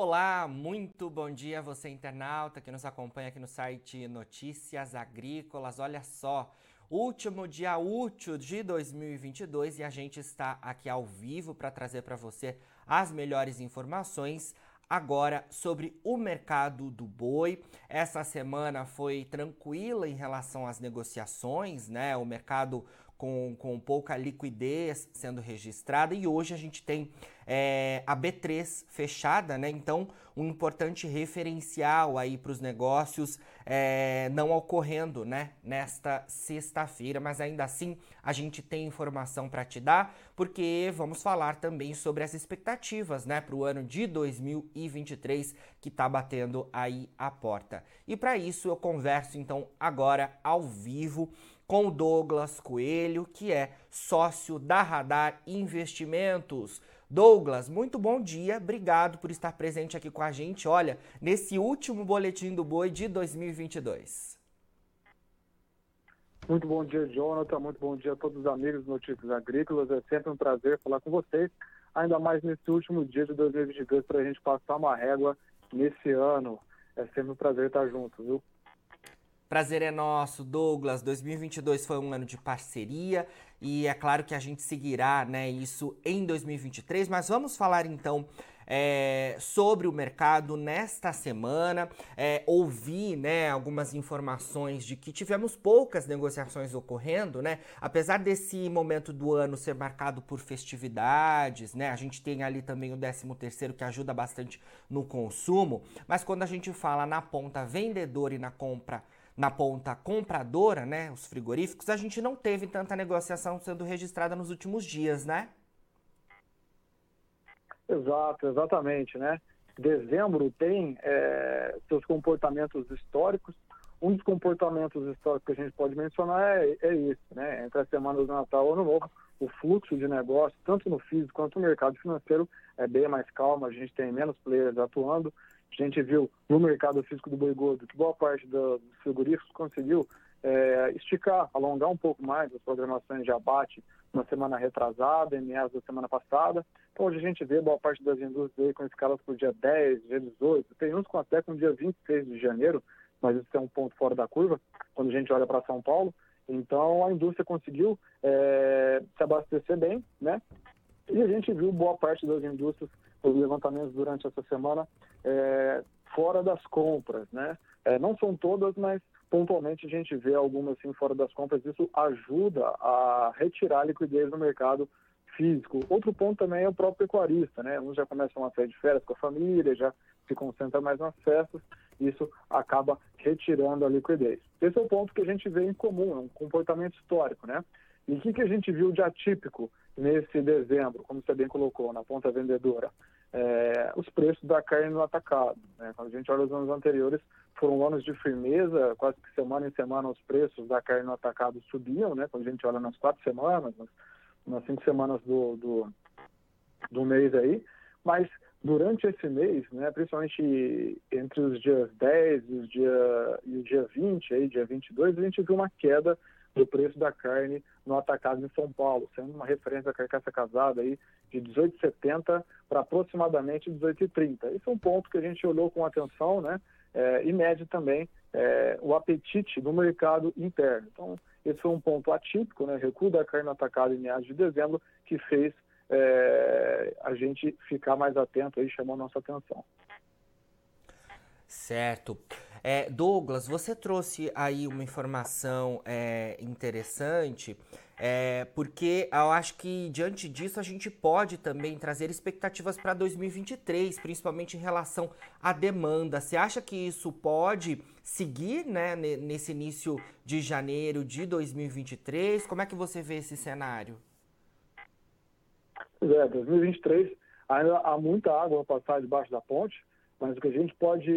Olá, muito bom dia você internauta que nos acompanha aqui no site Notícias Agrícolas. Olha só, último dia útil de 2022 e a gente está aqui ao vivo para trazer para você as melhores informações agora sobre o mercado do boi. Essa semana foi tranquila em relação às negociações, né? O mercado com, com pouca liquidez sendo registrada e hoje a gente tem é, a B3 fechada, né? Então, um importante referencial aí para os negócios é, não ocorrendo, né? Nesta sexta-feira, mas ainda assim a gente tem informação para te dar, porque vamos falar também sobre as expectativas, né? Para o ano de 2023 que está batendo aí a porta. E para isso eu converso então agora ao vivo com o Douglas Coelho, que é sócio da Radar Investimentos. Douglas, muito bom dia, obrigado por estar presente aqui com a gente, olha, nesse último Boletim do Boi de 2022. Muito bom dia, Jonathan, muito bom dia a todos os amigos do Notícias Agrícolas, é sempre um prazer falar com vocês, ainda mais nesse último dia de 2022 para a gente passar uma régua nesse ano, é sempre um prazer estar junto, viu? Prazer é nosso, Douglas. 2022 foi um ano de parceria e é claro que a gente seguirá né, isso em 2023, mas vamos falar então é, sobre o mercado nesta semana. É, ouvi né, algumas informações de que tivemos poucas negociações ocorrendo, né? Apesar desse momento do ano ser marcado por festividades, né? A gente tem ali também o 13 terceiro que ajuda bastante no consumo, mas quando a gente fala na ponta vendedora e na compra na ponta compradora, né, os frigoríficos, a gente não teve tanta negociação sendo registrada nos últimos dias, né? Exato, exatamente, né? Dezembro tem é, seus comportamentos históricos. Um dos comportamentos históricos que a gente pode mencionar é, é né? Entre as semanas do Natal e Ano Novo, o fluxo de negócio, tanto no físico quanto no mercado financeiro, é bem mais calmo, a gente tem menos players atuando, a gente viu no mercado físico do boi gordo que boa parte dos frigoríficos conseguiu é, esticar, alongar um pouco mais as programações de abate na semana retrasada, em meados da semana passada. Então, hoje a gente vê boa parte das indústrias com escalas para o dia 10, dia 18, tem uns com até com dia 26 de janeiro, mas isso é um ponto fora da curva, quando a gente olha para São Paulo. Então, a indústria conseguiu é, se abastecer bem, né? E a gente viu boa parte das indústrias, os levantamentos durante essa semana, é, fora das compras, né? É, não são todas, mas pontualmente a gente vê algumas assim fora das compras. Isso ajuda a retirar a liquidez no mercado físico. Outro ponto também é o próprio pecuarista, né? Uns já começam a sair de férias com a família, já se concentra mais nas festas, isso acaba retirando a liquidez. Esse é o ponto que a gente vê em comum, é um comportamento histórico, né? E o que, que a gente viu de atípico nesse dezembro, como você bem colocou, na ponta vendedora? É, os preços da carne no atacado. Né? Quando a gente olha os anos anteriores, foram anos de firmeza, quase que semana em semana os preços da carne no atacado subiam, né? quando a gente olha nas quatro semanas, nas, nas cinco semanas do, do, do mês aí, mas durante esse mês, né, principalmente entre os dias 10 e, os dia, e o dia 20, aí, dia 22, a gente viu uma queda do preço da carne no atacado em São Paulo, sendo uma referência da carcaça casada aí de 18,70 para aproximadamente 18,30. Esse é um ponto que a gente olhou com atenção, né? É, e mede também é, o apetite do mercado interno. Então, esse foi um ponto atípico, né? Recuo da carne atacada em meados de dezembro, que fez é, a gente ficar mais atento aí, chamou nossa atenção. Certo. É, Douglas, você trouxe aí uma informação é, interessante, é, porque eu acho que diante disso a gente pode também trazer expectativas para 2023, principalmente em relação à demanda. Você acha que isso pode seguir né, nesse início de janeiro de 2023? Como é que você vê esse cenário? É, 2023 ainda há muita água a passar debaixo da ponte mas o que a gente pode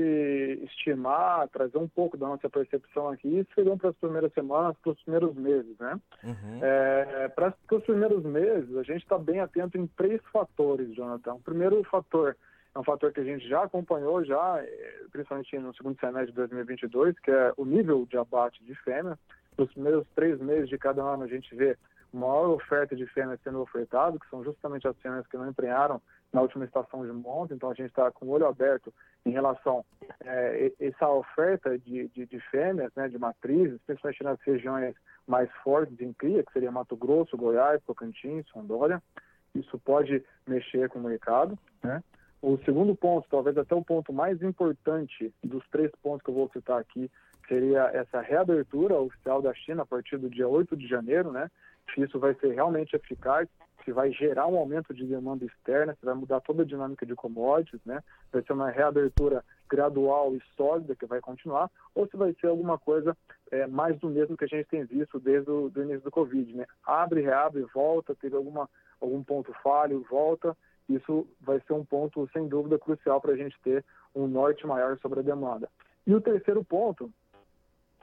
estimar, trazer um pouco da nossa percepção aqui, seriam para as primeiras semanas, para os primeiros meses, né? Uhum. É, para os primeiros meses, a gente está bem atento em três fatores, Jonathan. O primeiro fator é um fator que a gente já acompanhou, já, é, principalmente no segundo semestre de 2022, que é o nível de abate de fêmea. Nos primeiros três meses de cada ano, a gente vê maior oferta de fêmeas sendo ofertado, que são justamente as fêmeas que não emprenharam na última estação de monta, então a gente está com o olho aberto em relação a é, essa oferta de, de, de, fêmeas, né, de matrizes, principalmente nas regiões mais fortes em cria, que seria Mato Grosso, Goiás, Tocantins, Rondônia. Isso pode mexer com o mercado, né? O segundo ponto, talvez até o ponto mais importante dos três pontos que eu vou citar aqui, seria essa reabertura oficial da China a partir do dia 8 de janeiro, né? Se isso vai ser realmente eficaz, se vai gerar um aumento de demanda externa, se vai mudar toda a dinâmica de commodities, né? Vai ser uma reabertura gradual e sólida que vai continuar, ou se vai ser alguma coisa é, mais do mesmo que a gente tem visto desde o do início do Covid, né? Abre, reabre, volta, teve alguma, algum ponto falho, volta, isso vai ser um ponto, sem dúvida, crucial para a gente ter um norte maior sobre a demanda. E o terceiro ponto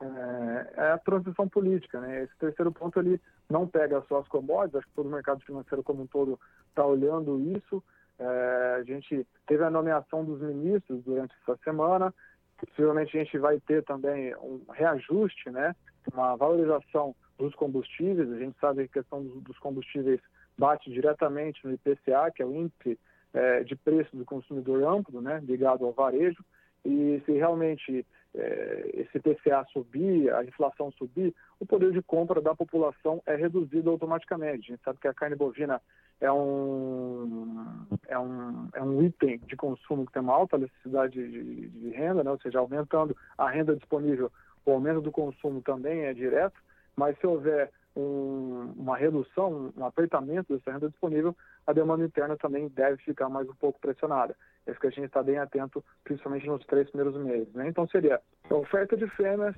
é, é a transição política. Né? Esse terceiro ponto ele não pega só as commodities, acho que todo o mercado financeiro como um todo está olhando isso. É, a gente teve a nomeação dos ministros durante essa semana, possivelmente a gente vai ter também um reajuste, né? uma valorização dos combustíveis. A gente sabe que a questão dos combustíveis bate diretamente no IPCA, que é o índice é, de preço do consumidor amplo, né, ligado ao varejo, e se realmente esse IPCA subir, a inflação subir, o poder de compra da população é reduzido automaticamente. A gente sabe que a carne bovina é um, é um, é um item de consumo que tem uma alta necessidade de, de renda, né? ou seja, aumentando a renda disponível, o aumento do consumo também é direto, mas se houver um, uma redução, um apertamento dessa renda disponível, a demanda interna também deve ficar mais um pouco pressionada. É isso que a gente está bem atento, principalmente nos três primeiros meses. Né? Então, seria oferta de fêmeas,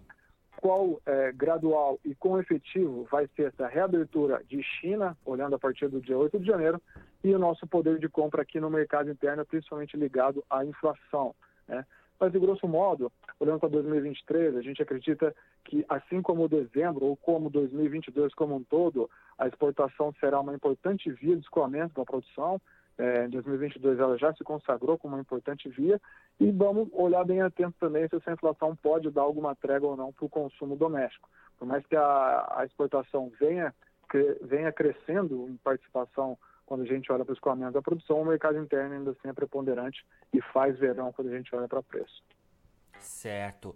qual é, gradual e com efetivo vai ser essa reabertura de China, olhando a partir do dia 8 de janeiro, e o nosso poder de compra aqui no mercado interno, principalmente ligado à inflação. Né? Mas, de grosso modo, olhando para 2023, a gente acredita que, assim como dezembro, ou como 2022 como um todo, a exportação será uma importante via de escoamento da produção. É, em 2022 ela já se consagrou como uma importante via e vamos olhar bem atento também se essa inflação pode dar alguma trégua ou não para o consumo doméstico. Por mais que a, a exportação venha, venha crescendo em participação quando a gente olha para o escoamento da produção, o mercado interno ainda assim é preponderante e faz verão quando a gente olha para preço. Certo.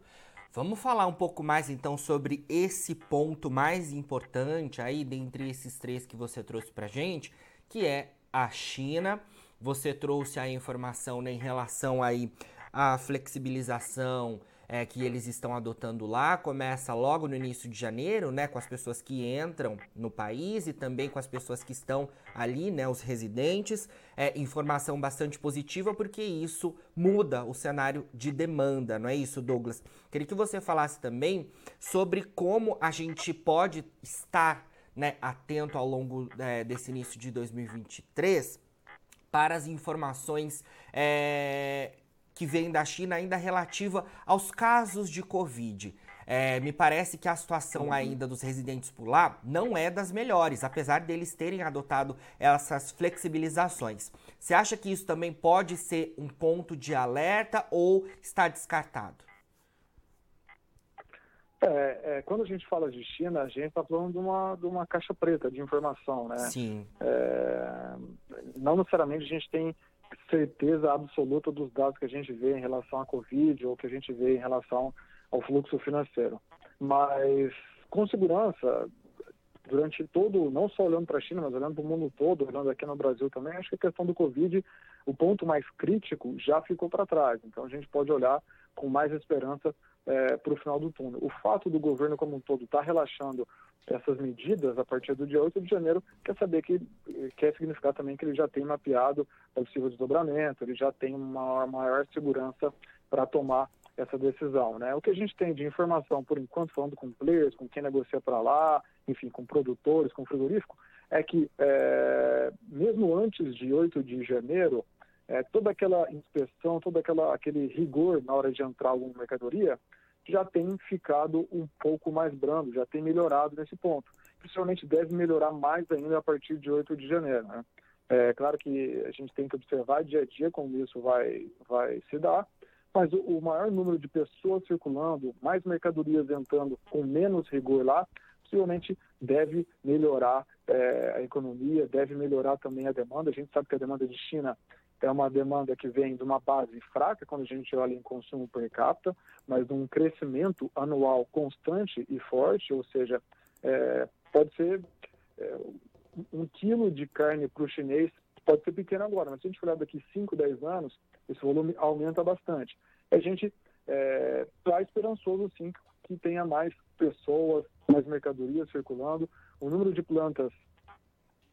Vamos falar um pouco mais então sobre esse ponto mais importante aí dentre esses três que você trouxe para gente, que é a China. Você trouxe a informação né, em relação aí à flexibilização é, que eles estão adotando lá começa logo no início de janeiro, né, com as pessoas que entram no país e também com as pessoas que estão ali, né, os residentes. É, informação bastante positiva porque isso muda o cenário de demanda, não é isso, Douglas? Queria que você falasse também sobre como a gente pode estar né, atento ao longo é, desse início de 2023 para as informações é, que vem da China ainda relativa aos casos de Covid. É, me parece que a situação ainda dos residentes por lá não é das melhores, apesar deles terem adotado essas flexibilizações. Você acha que isso também pode ser um ponto de alerta ou está descartado? É, é, quando a gente fala de China, a gente está falando de uma, de uma caixa preta de informação, né? Sim. É, não necessariamente a gente tem certeza absoluta dos dados que a gente vê em relação à Covid ou que a gente vê em relação ao fluxo financeiro. Mas, com segurança, durante todo, não só olhando para a China, mas olhando para o mundo todo, olhando aqui no Brasil também, acho que a questão do Covid, o ponto mais crítico já ficou para trás. Então, a gente pode olhar com mais esperança é, para o final do túnel. O fato do governo como um todo estar tá relaxando essas medidas a partir do dia 8 de janeiro, quer saber que quer significar também que ele já tem mapeado o possível desdobramento, ele já tem uma maior segurança para tomar essa decisão. Né? O que a gente tem de informação, por enquanto, falando com players, com quem negocia para lá, enfim, com produtores, com frigorífico, é que é, mesmo antes de 8 de janeiro, é, toda aquela inspeção, todo aquela, aquele rigor na hora de entrar alguma mercadoria já tem ficado um pouco mais brando, já tem melhorado nesse ponto. Principalmente deve melhorar mais ainda a partir de 8 de janeiro. Né? É claro que a gente tem que observar dia a dia como isso vai, vai se dar, mas o, o maior número de pessoas circulando, mais mercadorias entrando com menos rigor lá, possivelmente deve melhorar é, a economia, deve melhorar também a demanda. A gente sabe que a demanda de China é uma demanda que vem de uma base fraca quando a gente olha em consumo per capita, mas de um crescimento anual constante e forte, ou seja, é, pode ser é, um quilo de carne para o chinês pode ser pequeno agora, mas se a gente olhar daqui 5, 10 anos, esse volume aumenta bastante. A gente está é, tá esperançoso, sim, que tenha mais pessoas, mais mercadorias circulando. O número de plantas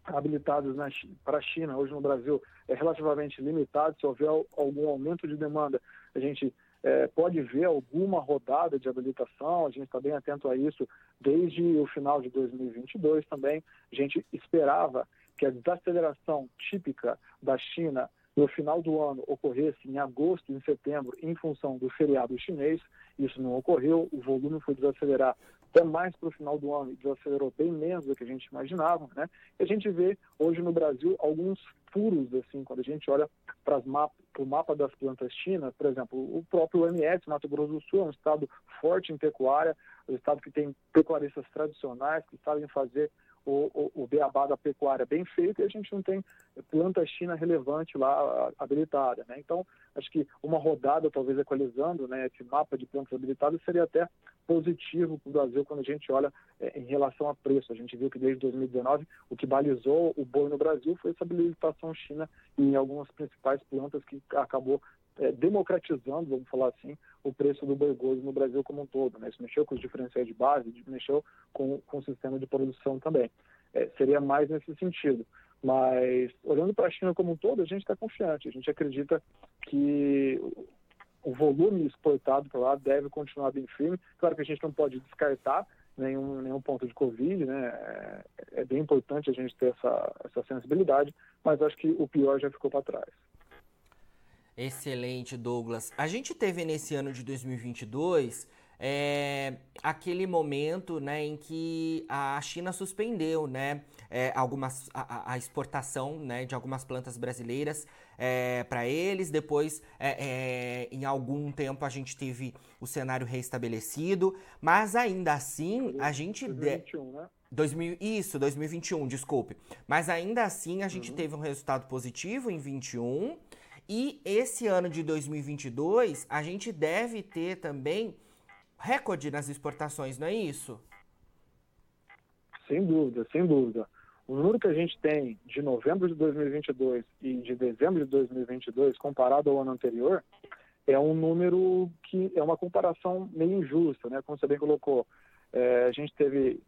habilitadas para a China, hoje no Brasil, é relativamente limitado. Se houver algum aumento de demanda, a gente é, pode ver alguma rodada de habilitação, a gente está bem atento a isso desde o final de 2022 também. A gente esperava que a desaceleração típica da China no final do ano ocorresse em agosto e em setembro em função do feriado chinês. Isso não ocorreu, o volume foi desacelerar até mais para o final do ano desacelerou bem menos do que a gente imaginava. Né? E a gente vê hoje no Brasil alguns furos, assim, quando a gente olha para o mapa das plantas chinas, por exemplo, o próprio MS, Mato Grosso do Sul, é um estado forte em pecuária, um estado que tem pecuaristas tradicionais que sabem fazer o, o, o beabá da pecuária bem feito e a gente não tem planta china relevante lá habilitada. Né? Então, acho que uma rodada, talvez equalizando né, esse mapa de plantas habilitadas, seria até positivo para o Brasil quando a gente olha é, em relação a preço. A gente viu que desde 2019 o que balizou o boi no Brasil foi essa habilitação china em algumas principais plantas que acabou é, democratizando, vamos falar assim, o preço do boi gordo no Brasil como um todo. Né? Isso mexeu com os diferenciais de base, mexeu com, com o sistema de produção também. É, seria mais nesse sentido. Mas, olhando para a China como um todo, a gente está confiante. A gente acredita que o volume exportado para lá deve continuar bem firme. Claro que a gente não pode descartar nenhum, nenhum ponto de Covid, né? É, é bem importante a gente ter essa, essa sensibilidade, mas acho que o pior já ficou para trás. Excelente, Douglas. A gente teve nesse ano de 2022 é, aquele momento né, em que a China suspendeu né, é, algumas, a, a, exportação né, de algumas plantas brasileiras é, para eles. Depois, é, é, em algum tempo, a gente teve o cenário restabelecido, mas ainda assim a gente. 2021, né? 2000, isso, 2021, desculpe. Mas ainda assim a gente uhum. teve um resultado positivo em 21 e esse ano de 2022, a gente deve ter também recorde nas exportações, não é isso? Sem dúvida, sem dúvida. O número que a gente tem de novembro de 2022 e de dezembro de 2022, comparado ao ano anterior, é um número que é uma comparação meio injusta, né? Como você bem colocou, é, a gente teve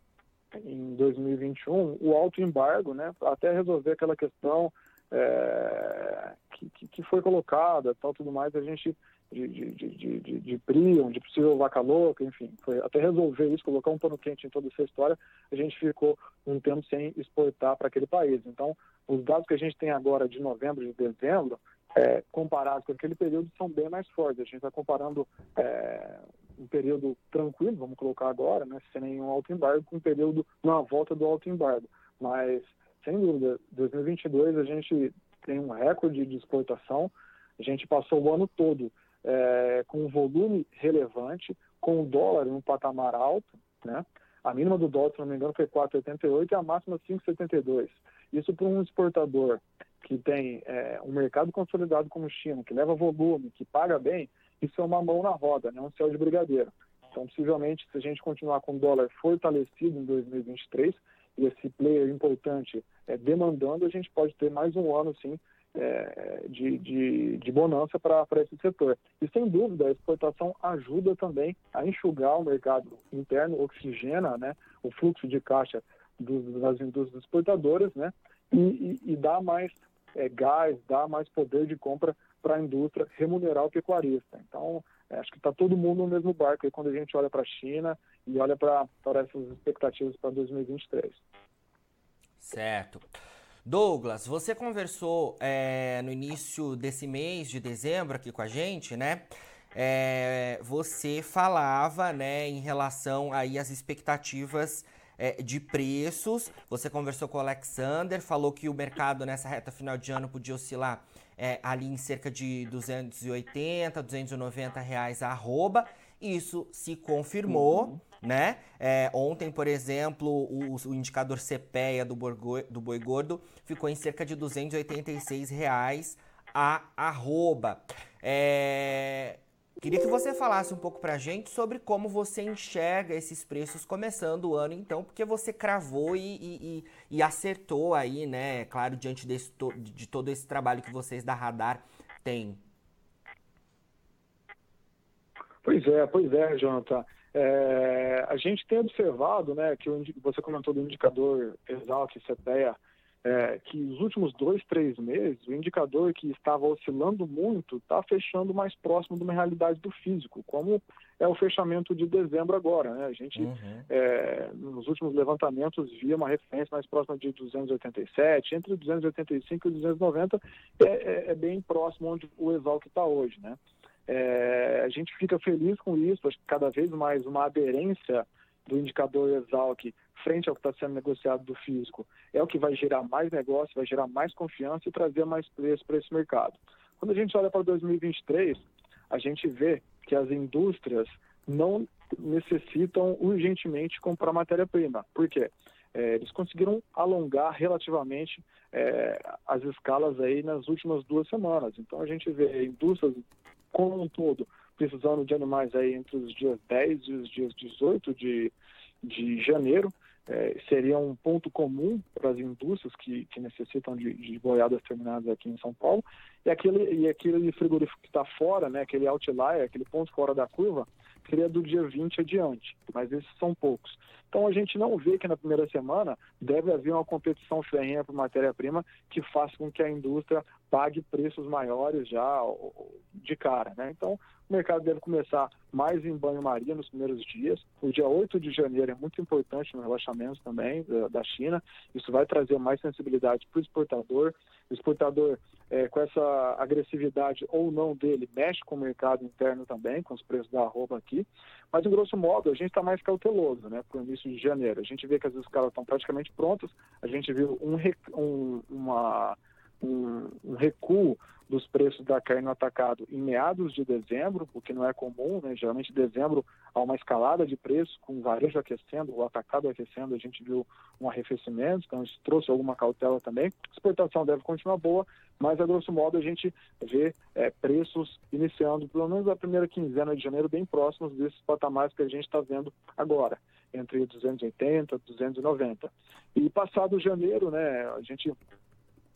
em 2021 o alto embargo, né? Até resolver aquela questão é, que, que, foi colocada, tal, tudo mais, a gente de, de, de, de, de Prion, de possível vaca louca, enfim, foi até resolver isso, colocar um pano quente em toda essa história, a gente ficou um tempo sem exportar para aquele país. Então, os dados que a gente tem agora de novembro e de dezembro, é, comparados com aquele período, são bem mais fortes. A gente está comparando é, um período tranquilo, vamos colocar agora, né, sem nenhum alto embargo, com um período na volta do alto embargo. Mas sem dúvida, 2022 a gente tem um recorde de exportação. A gente passou o ano todo é, com um volume relevante, com o dólar em um patamar alto, né? A mínima do dólar, se não me engano, foi 4,88 e a máxima 5,72. Isso para um exportador que tem é, um mercado consolidado como China, que leva volume, que paga bem, isso é uma mão na roda, né? um céu de brigadeiro. Então, possivelmente, se a gente continuar com o dólar fortalecido em 2023, e esse player importante é, demandando, a gente pode ter mais um ano, sim, é, de, de, de, bonança para esse setor. E sem dúvida, a exportação ajuda também a enxugar o mercado interno, oxigena né, o fluxo de caixa dos, das indústrias exportadoras né, e, e, e dá mais é, gás, dá mais poder de compra para a indústria remunerar o pecuarista. Então, é, acho que está todo mundo no mesmo barco aí quando a gente olha para a China e olha para essas expectativas para 2023. Certo. Douglas, você conversou é, no início desse mês de dezembro aqui com a gente, né? É, você falava, né, em relação aí às expectativas é, de preços. Você conversou com o Alexander, falou que o mercado nessa reta final de ano podia oscilar ali em cerca de 280, 290 reais a arroba. Isso se confirmou, uhum. Né? É, ontem, por exemplo, o, o indicador CPEA do, do boi gordo ficou em cerca de 286 reais a arroba. É, Queria que você falasse um pouco pra gente sobre como você enxerga esses preços começando o ano, então, porque você cravou e, e, e acertou aí, né? Claro, diante desse, de todo esse trabalho que vocês da Radar têm. Pois é, pois é, Jonathan. É, a gente tem observado, né, que o, você comentou do indicador Exalt CPEA, é, que os últimos dois, três meses, o indicador que estava oscilando muito está fechando mais próximo de uma realidade do físico, como é o fechamento de dezembro agora. Né? A gente, uhum. é, nos últimos levantamentos, via uma referência mais próxima de 287, entre 285 e 290 é, é, é bem próximo onde o Exalc está hoje. Né? É, a gente fica feliz com isso, acho que cada vez mais uma aderência do indicador Exalc frente ao que está sendo negociado do físico é o que vai gerar mais negócio, vai gerar mais confiança e trazer mais preço para esse mercado. Quando a gente olha para 2023, a gente vê que as indústrias não necessitam urgentemente comprar matéria-prima. Por quê? É, eles conseguiram alongar relativamente é, as escalas aí nas últimas duas semanas. Então a gente vê indústrias como um todo precisando de animais aí entre os dias 10 e os dias 18 de, de janeiro. É, seria um ponto comum para as indústrias que, que necessitam de, de boiadas terminadas aqui em São Paulo. E aquele, e aquele frigorífico que está fora, né, aquele outlier, aquele ponto fora da curva, seria do dia 20 adiante, mas esses são poucos. Então a gente não vê que na primeira semana deve haver uma competição ferrenha por matéria-prima que faça com que a indústria pague preços maiores já de cara. Né? Então o mercado deve começar mais em banho-maria nos primeiros dias. O dia 8 de janeiro é muito importante no relaxamento também da China. Isso vai trazer mais sensibilidade para o exportador. O exportador, é, com essa agressividade ou não dele, mexe com o mercado interno também, com os preços da arroba aqui. Mas, em grosso modo, a gente está mais cauteloso né, para o início de janeiro. A gente vê que as escalas estão praticamente prontas. A gente viu um, um, uma, um, um recuo dos preços da carne no atacado em meados de dezembro, o que não é comum, né? geralmente em dezembro há uma escalada de preços, com o varejo aquecendo, o atacado aquecendo, a gente viu um arrefecimento, então isso trouxe alguma cautela também. A exportação deve continuar boa, mas a grosso modo a gente vê é, preços iniciando, pelo menos a primeira quinzena de janeiro, bem próximos desses patamares que a gente está vendo agora, entre 280 e 290. E passado janeiro, né, a gente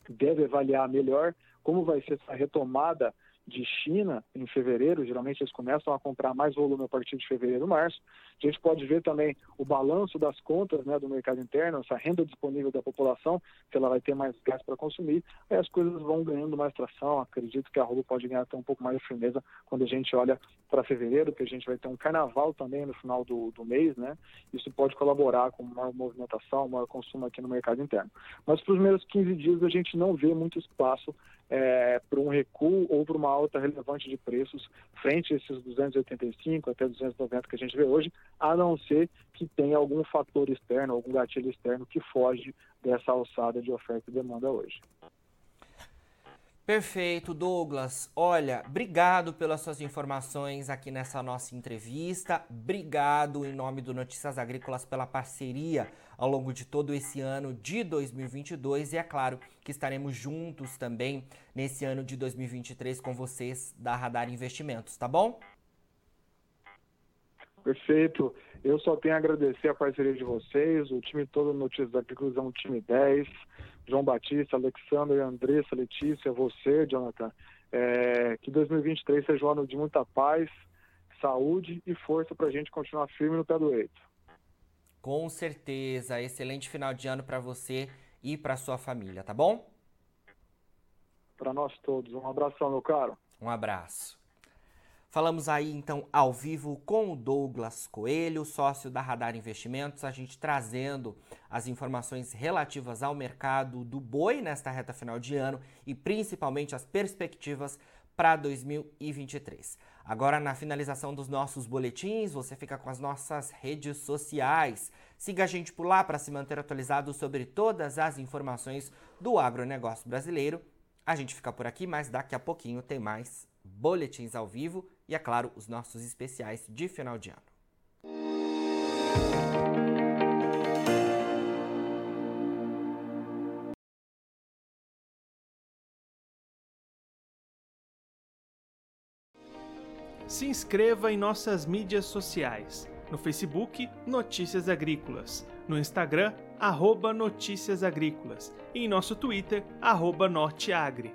deve avaliar melhor como vai ser essa retomada de China em fevereiro, geralmente eles começam a comprar mais volume a partir de fevereiro, março. A gente pode ver também o balanço das contas né, do mercado interno, essa renda disponível da população, que ela vai ter mais gás para consumir, aí as coisas vão ganhando mais tração. Acredito que a Arroba pode ganhar até um pouco mais de firmeza quando a gente olha para fevereiro, que a gente vai ter um carnaval também no final do, do mês, né? Isso pode colaborar com maior movimentação, maior consumo aqui no mercado interno. Mas para os primeiros 15 dias a gente não vê muito espaço é, para um recuo ou para uma alta relevante de preços frente a esses 285 até 290 que a gente vê hoje, a não ser que tenha algum fator externo, algum gatilho externo que foge dessa alçada de oferta e demanda hoje. Perfeito, Douglas. Olha, obrigado pelas suas informações aqui nessa nossa entrevista. Obrigado em nome do Notícias Agrícolas pela parceria ao longo de todo esse ano de 2022 e é claro que estaremos juntos também nesse ano de 2023 com vocês da Radar Investimentos, tá bom? Perfeito. Eu só tenho a agradecer a parceria de vocês, o time todo Notícias Agrícolas é um time 10 João Batista, Alexandre, Andressa, Letícia, você, Jonathan. É, que 2023 seja um ano de muita paz, saúde e força para a gente continuar firme no pé do eito. Com certeza. Excelente final de ano para você e para sua família, tá bom? Para nós todos. Um abração, meu caro. Um abraço. Falamos aí então ao vivo com o Douglas Coelho, sócio da Radar Investimentos, a gente trazendo as informações relativas ao mercado do boi nesta reta final de ano e principalmente as perspectivas para 2023. Agora, na finalização dos nossos boletins, você fica com as nossas redes sociais. Siga a gente por lá para se manter atualizado sobre todas as informações do agronegócio brasileiro. A gente fica por aqui, mas daqui a pouquinho tem mais boletins ao vivo e, é claro, os nossos especiais de final de ano. Se inscreva em nossas mídias sociais. No Facebook, Notícias Agrícolas. No Instagram, arroba Notícias Agrícolas. E em nosso Twitter, arroba Norteagri.